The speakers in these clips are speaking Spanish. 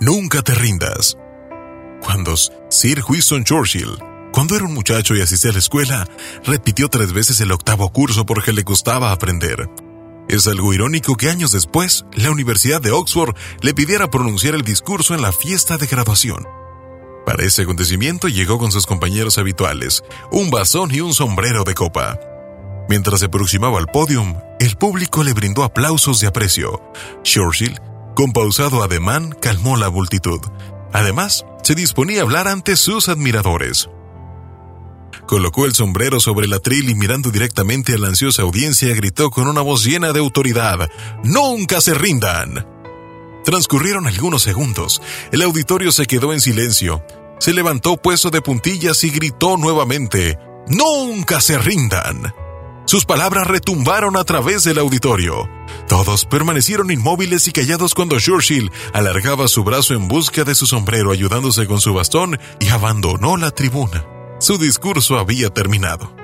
Nunca te rindas. Cuando Sir Winston Churchill, cuando era un muchacho y asistía a la escuela, repitió tres veces el octavo curso porque le gustaba aprender. Es algo irónico que años después, la Universidad de Oxford le pidiera pronunciar el discurso en la fiesta de graduación. Para ese acontecimiento llegó con sus compañeros habituales, un bastón y un sombrero de copa. Mientras se aproximaba al podium, el público le brindó aplausos de aprecio. Churchill, con pausado ademán, calmó la multitud. Además, se disponía a hablar ante sus admiradores. Colocó el sombrero sobre el atril y mirando directamente a la ansiosa audiencia gritó con una voz llena de autoridad, ¡Nunca se rindan! Transcurrieron algunos segundos. El auditorio se quedó en silencio. Se levantó puesto de puntillas y gritó nuevamente, ¡Nunca se rindan! Sus palabras retumbaron a través del auditorio. Todos permanecieron inmóviles y callados cuando Churchill alargaba su brazo en busca de su sombrero ayudándose con su bastón y abandonó la tribuna. Su discurso había terminado.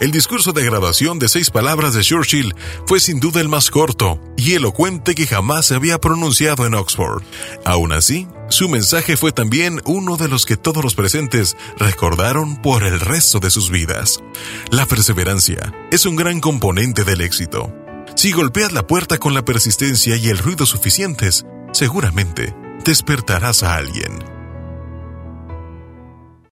El discurso de graduación de seis palabras de Churchill fue sin duda el más corto y elocuente que jamás se había pronunciado en Oxford. Aún así, su mensaje fue también uno de los que todos los presentes recordaron por el resto de sus vidas. La perseverancia es un gran componente del éxito. Si golpeas la puerta con la persistencia y el ruido suficientes, seguramente despertarás a alguien.